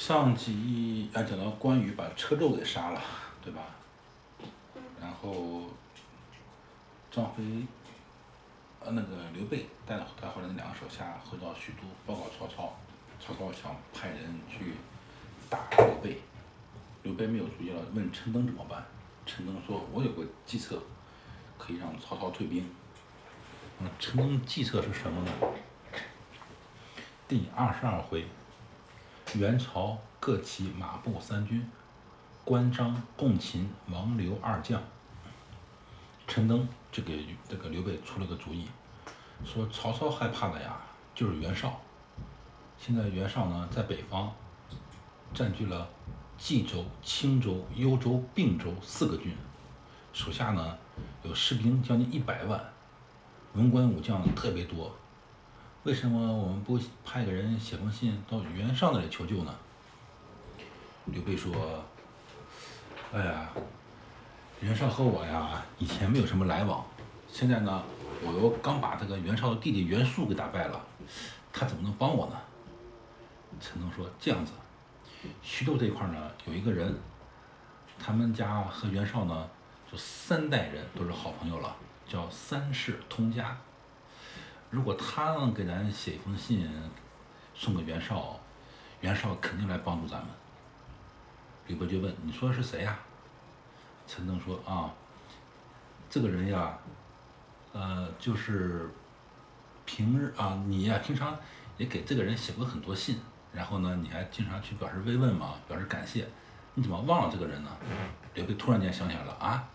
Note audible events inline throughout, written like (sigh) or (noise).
上集啊讲到关羽把车胄给杀了，对吧？然后张飞，呃那个刘备带了带回来那两个手下回到许都报告曹操，曹操想派人去打刘备，刘备没有主意了，问陈登怎么办？陈登说：“我有个计策，可以让曹操退兵。”嗯，陈登计策是什么呢？第二十二回，元朝各骑马步三军，关张、共擒王刘二将。陈登就给这个刘备出了个主意，说曹操害怕的呀，就是袁绍。现在袁绍呢，在北方占据了冀州、青州、幽州、并州四个郡，手下呢有士兵将近一百万，文官武将特别多。为什么我们不派个人写封信到袁绍那里求救呢？刘备说：“哎呀，袁绍和我呀以前没有什么来往，现在呢，我又刚把这个袁绍的弟弟袁术给打败了，他怎么能帮我呢？”陈登说：“这样子，徐州这块呢有一个人，他们家和袁绍呢就三代人都是好朋友了，叫三世通家。”如果他能给咱写一封信，送给袁绍，袁绍肯定来帮助咱们。刘备就问：“你说的是谁呀？”陈登说：“啊，这个人呀，呃，就是平日啊，你呀平常也给这个人写过很多信，然后呢，你还经常去表示慰问嘛，表示感谢，你怎么忘了这个人呢？”刘备突然间想起来了：“啊，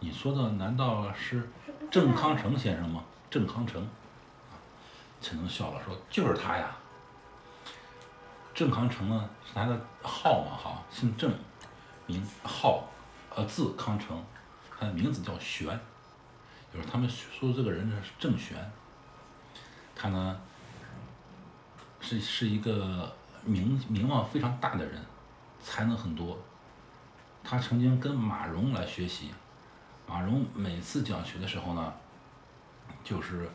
你说的难道是郑康成先生吗？郑康成。”陈登笑了，说：“就是他呀。郑康成呢，是他的号嘛，哈，姓郑，名号，呃，字康成，他的名字叫玄，就是他们说这个人呢是郑玄。他呢，是是一个名名望非常大的人，才能很多。他曾经跟马融来学习，马融每次讲学的时候呢，就是。”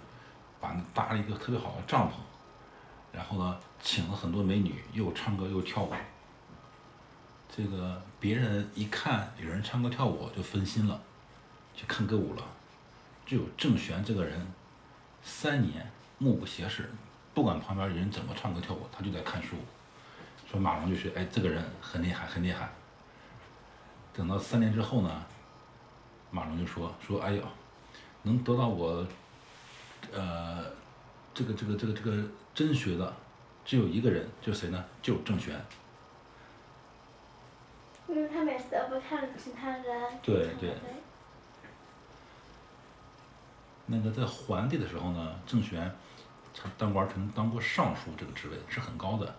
把搭了一个特别好的帐篷，然后呢，请了很多美女，又唱歌又跳舞。这个别人一看有人唱歌跳舞就分心了，去看歌舞了。只有郑玄这个人，三年目不斜视，不管旁边人怎么唱歌跳舞，他就在看书。说马龙就是：“哎，这个人很厉害，很厉害。”等到三年之后呢，马龙就说：“说哎呦，能得到我。”呃，这个这个这个这个真学的，只有一个人，就谁呢？就郑玄。因为他每次都不看其他人。对对。那个在桓帝的时候呢，郑玄，他当官曾当过尚书这个职位，是很高的。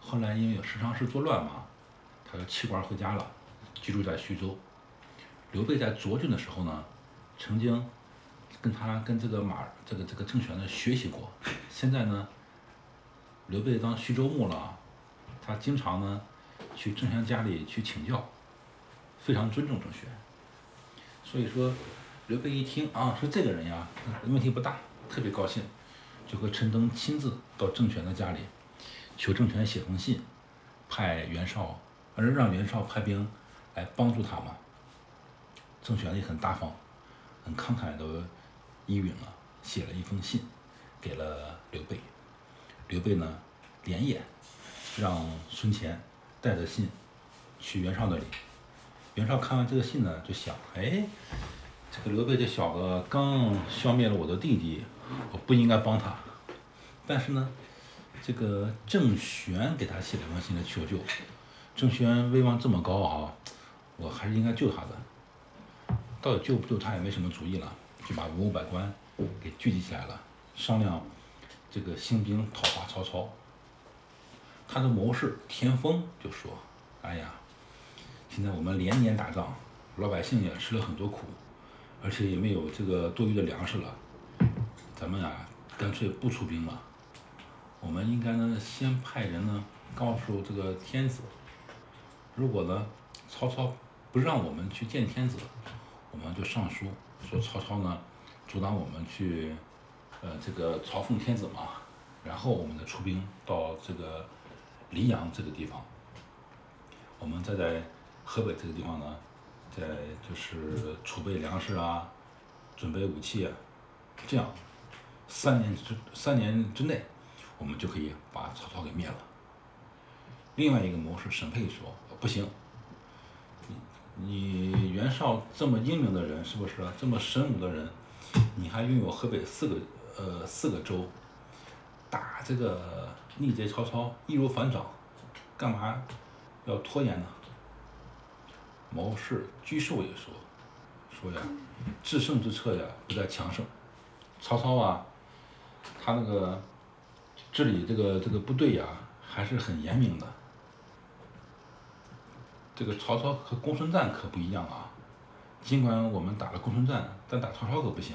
后来因为有十常侍作乱嘛，他就弃官回家了，居住在徐州。刘备在涿郡的时候呢，曾经。跟他跟这个马这个这个郑玄呢学习过，现在呢，刘备当徐州牧了，他经常呢去郑玄家里去请教，非常尊重郑玄。所以说，刘备一听啊，说这个人呀，问题不大，特别高兴，就和陈登亲自到郑玄的家里，求郑玄写封信，派袁绍，而让袁绍派兵来帮助他嘛。郑玄也很大方，很慷慨的。依允了，写了一封信，给了刘备。刘备呢，连夜让孙乾带着信去袁绍那里。袁绍看完这个信呢，就想：哎，这个刘备这小子刚消灭了我的弟弟，我不应该帮他。但是呢，这个郑玄给他写了封信来求救。郑玄威望这么高啊，我还是应该救他的。到底救不救他也没什么主意了。就把文武百官给聚集起来了，商量这个兴兵讨伐曹操。他的谋士田丰就说：“哎呀，现在我们连年打仗，老百姓也吃了很多苦，而且也没有这个多余的粮食了，咱们啊，干脆不出兵了。我们应该呢，先派人呢，告诉这个天子，如果呢，曹操不让我们去见天子，我们就上书。”说曹操呢，阻挡我们去，呃，这个朝奉天子嘛，然后我们再出兵到这个黎阳这个地方，我们再在河北这个地方呢，在就是储备粮食啊，准备武器啊，这样三年之三年之内，我们就可以把曹操给灭了。另外一个谋士沈佩说：“不行，你袁绍这么英明的人，是不是这么神武的人，你还拥有河北四个呃四个州，打这个逆贼曹操易如反掌，干嘛要拖延呢？”谋士沮授也说：“说呀，制胜之策呀，不在强盛。曹操啊，他那个治理这个这个部队呀，还是很严明的。”这个曹操和公孙瓒可不一样啊，尽管我们打了公孙瓒，但打曹操可不行。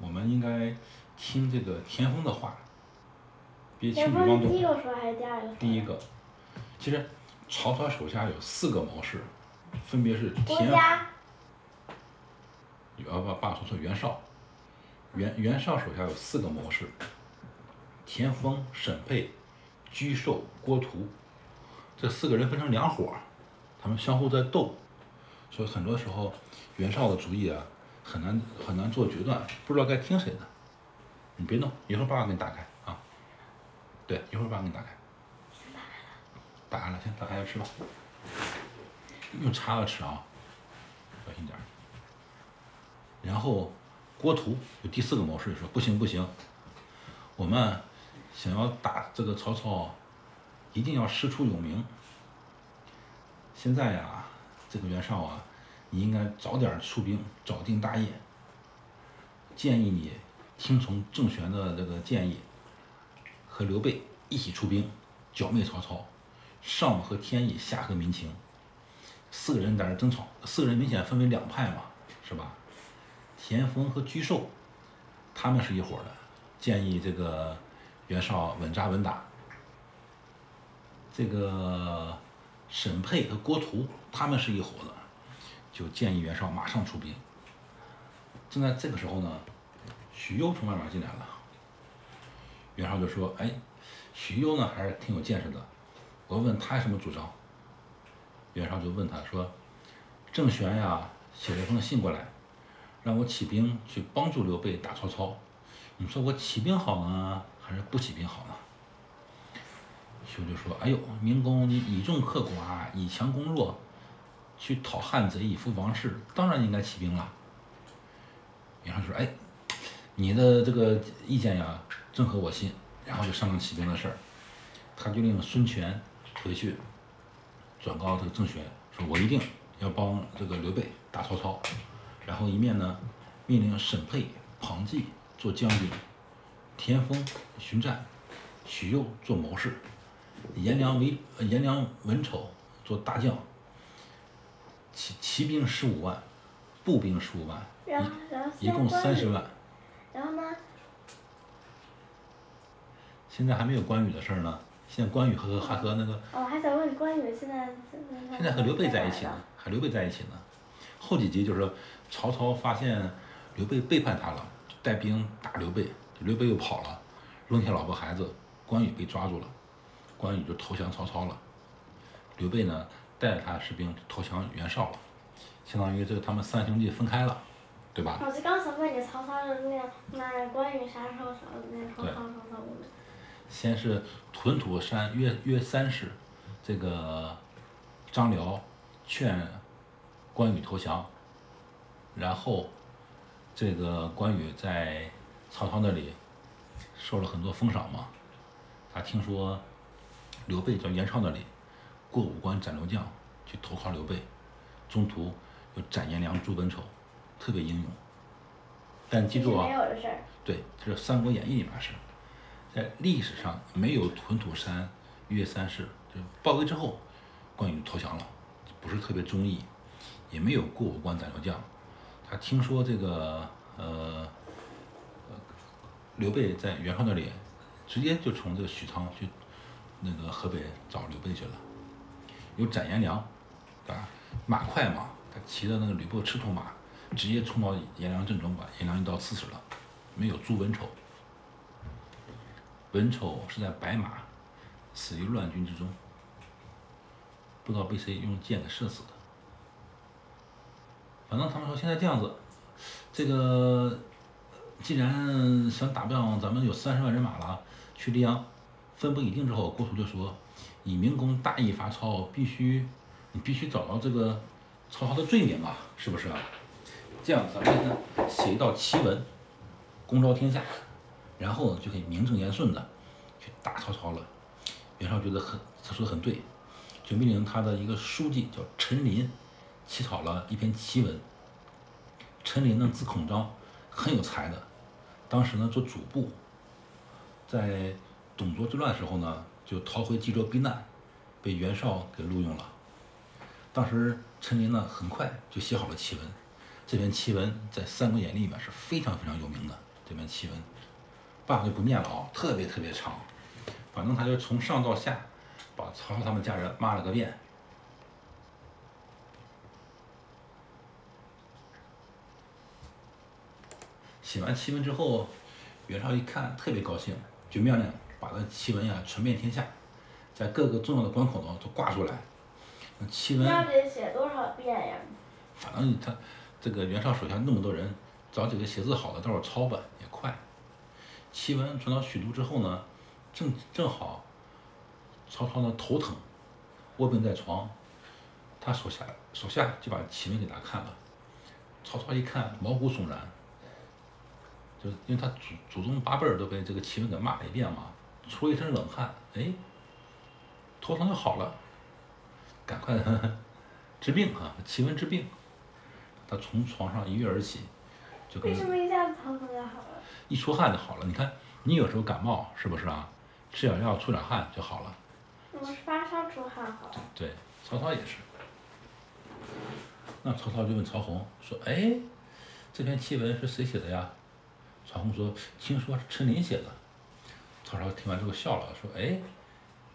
我们应该听这个田丰的话，别听吕王第一个说还是第二个？第一个，其实曹操手下有四个谋士，分别是田。呃不，爸说错，袁绍。袁袁绍手下有四个谋士，田丰、沈佩、沮授、郭图。这四个人分成两伙他们相互在斗，所以很多时候袁绍的主意啊很难很难做决断，不知道该听谁的。你别弄，一会儿爸爸给你打开啊。对，一会儿爸爸给你打开。打开了，先打开了吃吧。用叉子吃啊，小心点然后郭图有第四个谋士说：“不行不行，我们想要打这个曹操。”一定要师出有名。现在呀，这个袁绍啊，你应该早点出兵，早定大业。建议你听从郑玄的这个建议，和刘备一起出兵剿灭曹操，上和天意，下和民情。四个人在这争吵，四个人明显分为两派嘛，是吧？田丰和沮授，他们是一伙的，建议这个袁绍稳扎稳打。这个沈佩和郭图他们是一伙的，就建议袁绍马上出兵。正在这个时候呢，许攸从外面进来了。袁绍就说：“哎，许攸呢还是挺有见识的，我问他什么主张。”袁绍就问他说：“郑玄呀写了封信过来，让我起兵去帮助刘备打曹操，你说我起兵好呢，还是不起兵好呢？”就就说：“哎呦，明公你以众克寡，以强攻弱，去讨汉贼，以服王室，当然应该起兵了。”袁绍说：“哎，你的这个意见呀，正合我心。”然后就商量起兵的事儿。他就令孙权回去转告这个郑玄，说我一定要帮这个刘备打曹操。然后一面呢，命令沈佩、庞纪做将军，田丰、荀湛、许攸做谋士。颜良为颜良文丑做大将，骑骑兵十五万，步兵十五万，一一共三十万。然后呢？现在还没有关羽的事儿呢。现在关羽和还和那个。哦，还想问关羽现在。现在和刘备在一起呢，和刘备在一起呢。后几集就是，曹操发现刘备背叛他了，带兵打刘备，刘备又跑了，扔下老婆孩子，关羽被抓住了。关羽就投降曹操了，刘备呢带着他士兵投降袁绍了，相当于这个他们三兄弟分开了，对吧？我就刚想问你，曹操是那那关羽啥时候什么那曹操曹操我们？先是屯土山约约三世，这个张辽劝关羽投降，然后这个关羽在曹操那里受了很多封赏嘛，他听说。刘备到袁绍那里，过五关斩六将，去投靠刘备，中途又斩颜良、诛文丑，特别英勇。但记住啊，对，这是《三国演义》里面是，在历史上没有屯土山约三世，就报归之后，关羽投降了，不是特别忠义，也没有过五关斩六将。他听说这个呃，刘备在袁绍那里，直接就从这个许昌去。那个河北找刘备去了，有斩颜良，啊，马快嘛，他骑的那个吕布赤兔马，直接冲到颜良阵中，把颜良一刀刺死了，没有诛文丑。文丑是在白马，死于乱军之中。不知道被谁用箭给射死的。反正他们说现在这样子，这个既然想打仗，咱们有三十万人马了，去溧阳分布已定之后，郭图就说：“以明公大义伐曹，必须你必须找到这个曹操的罪名啊，是不是啊？这样咱们呢写一道檄文，公昭天下，然后就可以名正言顺的去打曹操了。”袁绍觉得很，他说的很对，就命令他的一个书记叫陈琳。起草了一篇檄文。陈琳呢字孔章，很有才的。当时呢做主簿，在董卓之乱时候呢，就逃回冀州避难，被袁绍给录用了。当时陈琳呢很快就写好了檄文。这篇檄文在《三国演义》里面是非常非常有名的。这篇檄文，爸爸就不念了啊，特别特别长。反正他就从上到下，把曹操他们家人骂了个遍。写完檄文之后，袁绍一看特别高兴，就命令把这檄文呀传遍天下，在各个重要的关口呢都挂出来。檄文那得写多少遍呀？反正他这个袁绍手下那么多人，找几个写字好的到时候抄吧也快。檄文传到许都之后呢，正正好曹操呢头疼，卧病在床，他手下手下就把檄文给他看了。曹操一看毛骨悚然。就是因为他祖祖宗八辈儿都被这个檄文给骂了一遍嘛，出了一身冷汗，哎，头疼就好了，赶快 (laughs) 治病啊，奇文治病，他从床上一跃而起，就为什么一下子头疼就好了？一出汗就好了。你看，你有时候感冒是不是啊？吃点药出点汗就好了。我是发烧出汗好。对，曹操也是。那曹操就问曹洪说：“哎，这篇檄文是谁写的呀？”曹洪说：“听说是陈琳写的。”曹操听完之后笑了，说：“哎，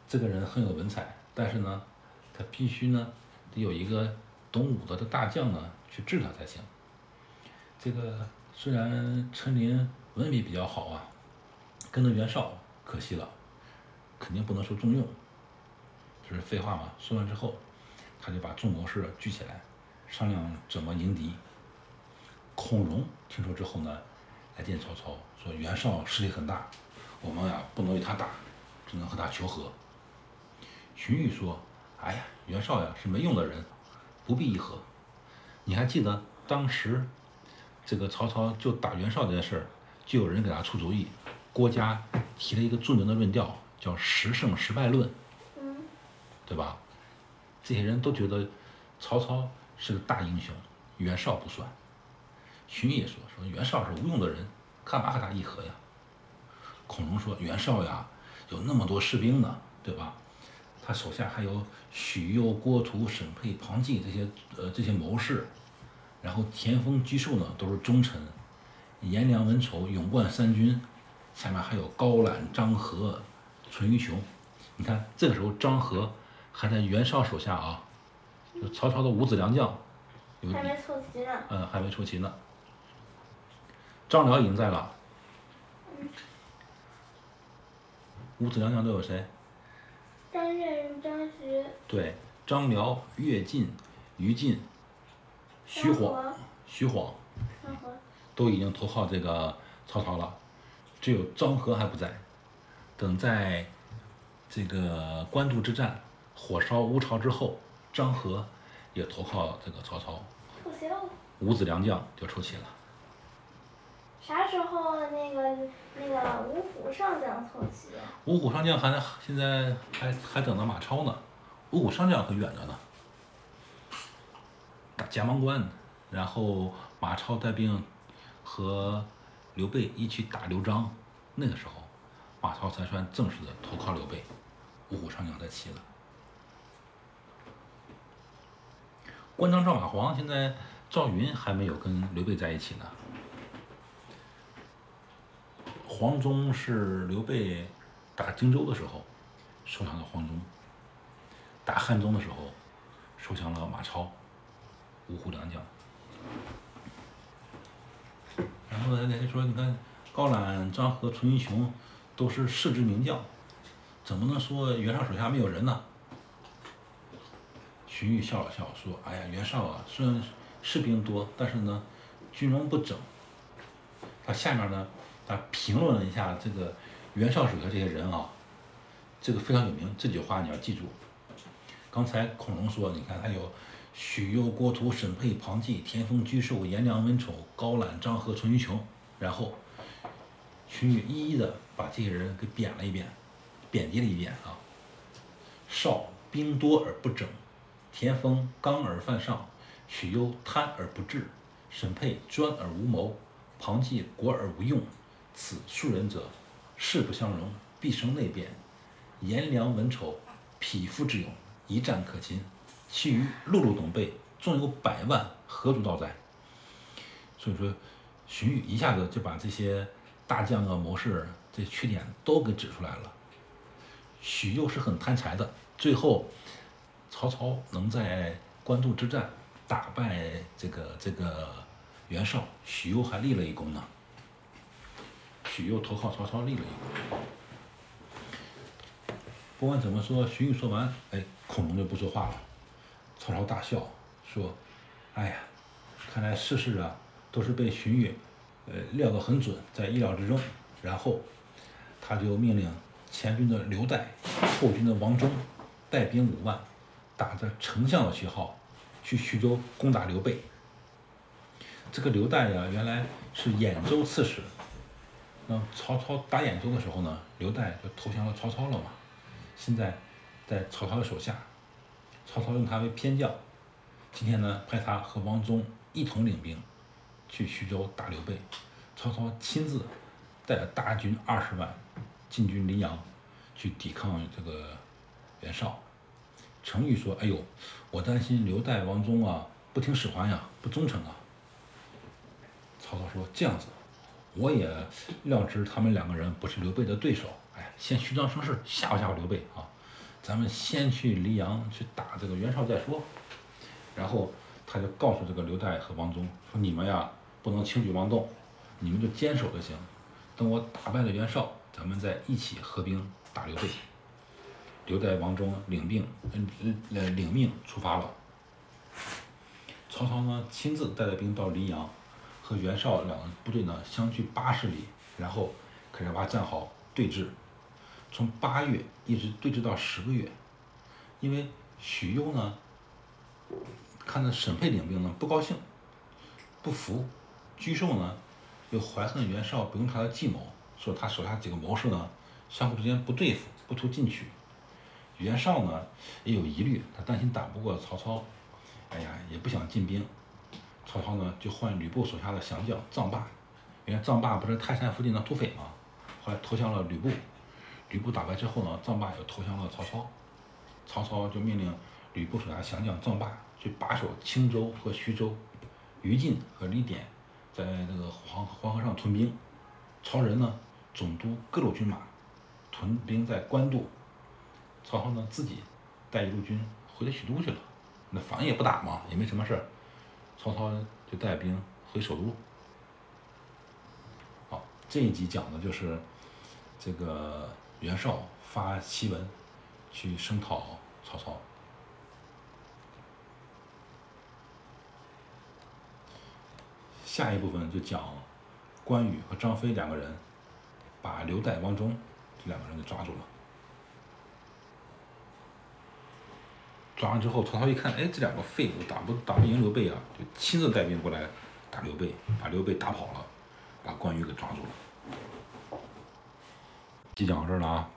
这个人很有文采，但是呢，他必须呢得有一个懂武德的大将呢去治他才行。这个虽然陈琳文笔比较好啊，跟着袁绍可惜了，肯定不能受重用。这是废话嘛。”说完之后，他就把众谋士聚起来，商量怎么迎敌。孔融听说之后呢。来见曹操，说袁绍势力很大，我们呀不能与他打，只能和他求和。荀彧说：“哎呀，袁绍呀是没用的人，不必议和。你还记得当时这个曹操就打袁绍这件事儿，就有人给他出主意，郭嘉提了一个著名的论调，叫十胜十败论，对吧？这些人都觉得曹操是个大英雄，袁绍不算。”荀彧也说：“说袁绍是无用的人，干嘛和他议和呀？”孔融说：“袁绍呀，有那么多士兵呢，对吧？他手下还有许攸、郭图、沈佩、庞纪这些呃这些谋士，然后田丰、沮授呢都是忠臣，颜良、文丑、勇冠三军，下面还有高览、张合、淳于琼。你看这个时候张合还在袁绍手下啊，就曹操的五子良将，还没凑齐呢。嗯，还没凑齐呢。”张辽已经在了，五子良将都有谁？张任、张徐。对，张辽、乐进、于禁、徐晃、徐晃，都已经投靠这个曹操了，只有张合还不在。等在这个官渡之战火烧乌巢之后，张合也投靠这个曹操，五子良将就出齐了。啥时候那个那个五虎上将凑齐？五虎上将还在，现在还还等着马超呢。五虎上将可远着呢。打阡门关，然后马超带兵和刘备一起打刘璋，那个时候马超才算正式的投靠刘备，五虎上将才齐了。关张赵马黄，现在赵云还没有跟刘备在一起呢。黄忠是刘备打荆州的时候收降的黄忠，打汉中的时候收降了马超，五虎良将。然后人家说，你看高览、张合、淳于琼都是世之名将，怎么能说袁绍手下没有人呢？荀彧笑了笑说：“哎呀，袁绍啊，虽然士兵多，但是呢，军容不整。”他下面呢，他评论了一下这个袁绍手下这些人啊，这个非常有名。这句话你要记住。刚才孔融说，你看他有许攸、郭图、沈佩、庞纪、田丰、沮授、颜良、文丑、高览、张合、淳于琼，然后荀彧一一的把这些人给贬了一遍，贬低了一遍啊。绍兵多而不整，田丰刚而犯上，许攸贪而不治，沈佩专而无谋。庞纪国而无用，此数人者，势不相容，必生内变。颜良、文丑，匹夫之勇，一战可擒；其余碌碌等辈，纵有百万，何足道哉？所以说，荀彧一下子就把这些大将啊、谋士这缺点都给指出来了。许攸是很贪财的，最后曹操能在官渡之战打败这个这个。袁绍、许攸还立了一功呢。许攸投靠曹操，立了一功。不管怎么说，荀彧说完，哎，孔融就不说话了。曹操大笑说：“哎呀，看来事事啊都是被荀彧，呃，料得很准，在意料之中。”然后他就命令前军的刘岱、后军的王忠带兵五万，打着丞相的旗号，去徐州攻打刘备。这个刘岱呀，原来是兖州刺史。那曹操打兖州的时候呢，刘岱就投降了曹操了嘛。现在在曹操的手下，曹操用他为偏将。今天呢，派他和王忠一同领兵去徐州打刘备。曹操亲自带着大军二十万进军临阳，去抵抗这个袁绍。程昱说：“哎呦，我担心刘岱、王忠啊，不听使唤呀，不忠诚啊。”曹操说：“这样子，我也料知他们两个人不是刘备的对手。哎，先虚张声势吓唬吓唬刘备啊！咱们先去黎阳去打这个袁绍再说。然后他就告诉这个刘岱和王忠说：你们呀，不能轻举妄动，你们就坚守就行。等我打败了袁绍，咱们再一起合兵打刘备。刘岱、王忠领兵，嗯嗯，领命出发了。曹操呢，亲自带着兵到黎阳。”和袁绍两个部队呢相距八十里，然后开始挖战壕对峙，从八月一直对峙到十个月。因为许攸呢看着沈佩领兵呢不高兴，不服；沮授呢又怀恨袁绍不用他的计谋，说他手下几个谋士呢相互之间不对付，不图进取。袁绍呢也有疑虑，他担心打不过曹操，哎呀也不想进兵。曹操呢，就换吕布手下的降将臧霸，因为臧霸不是泰山附近的土匪吗，后来投降了吕布。吕布打败之后呢，臧霸又投降了曹操。曹操就命令吕布手下降将臧霸去把守青州和徐州，于禁和李典在那个黄黄河上屯兵。曹仁呢，总督各路军马，屯兵在官渡。曹操呢，自己带一路军回到许都去了。那反正也不打嘛，也没什么事儿。曹操就带兵回首都。好，这一集讲的就是这个袁绍发檄文去声讨曹操。下一部分就讲关羽和张飞两个人把刘岱、王忠这两个人给抓住了。抓完之后，曹操一看，哎，这两个废物打不打不赢刘备啊，就亲自带兵过来打刘备，把刘备打跑了，把关羽给抓住了。就讲到这儿了啊。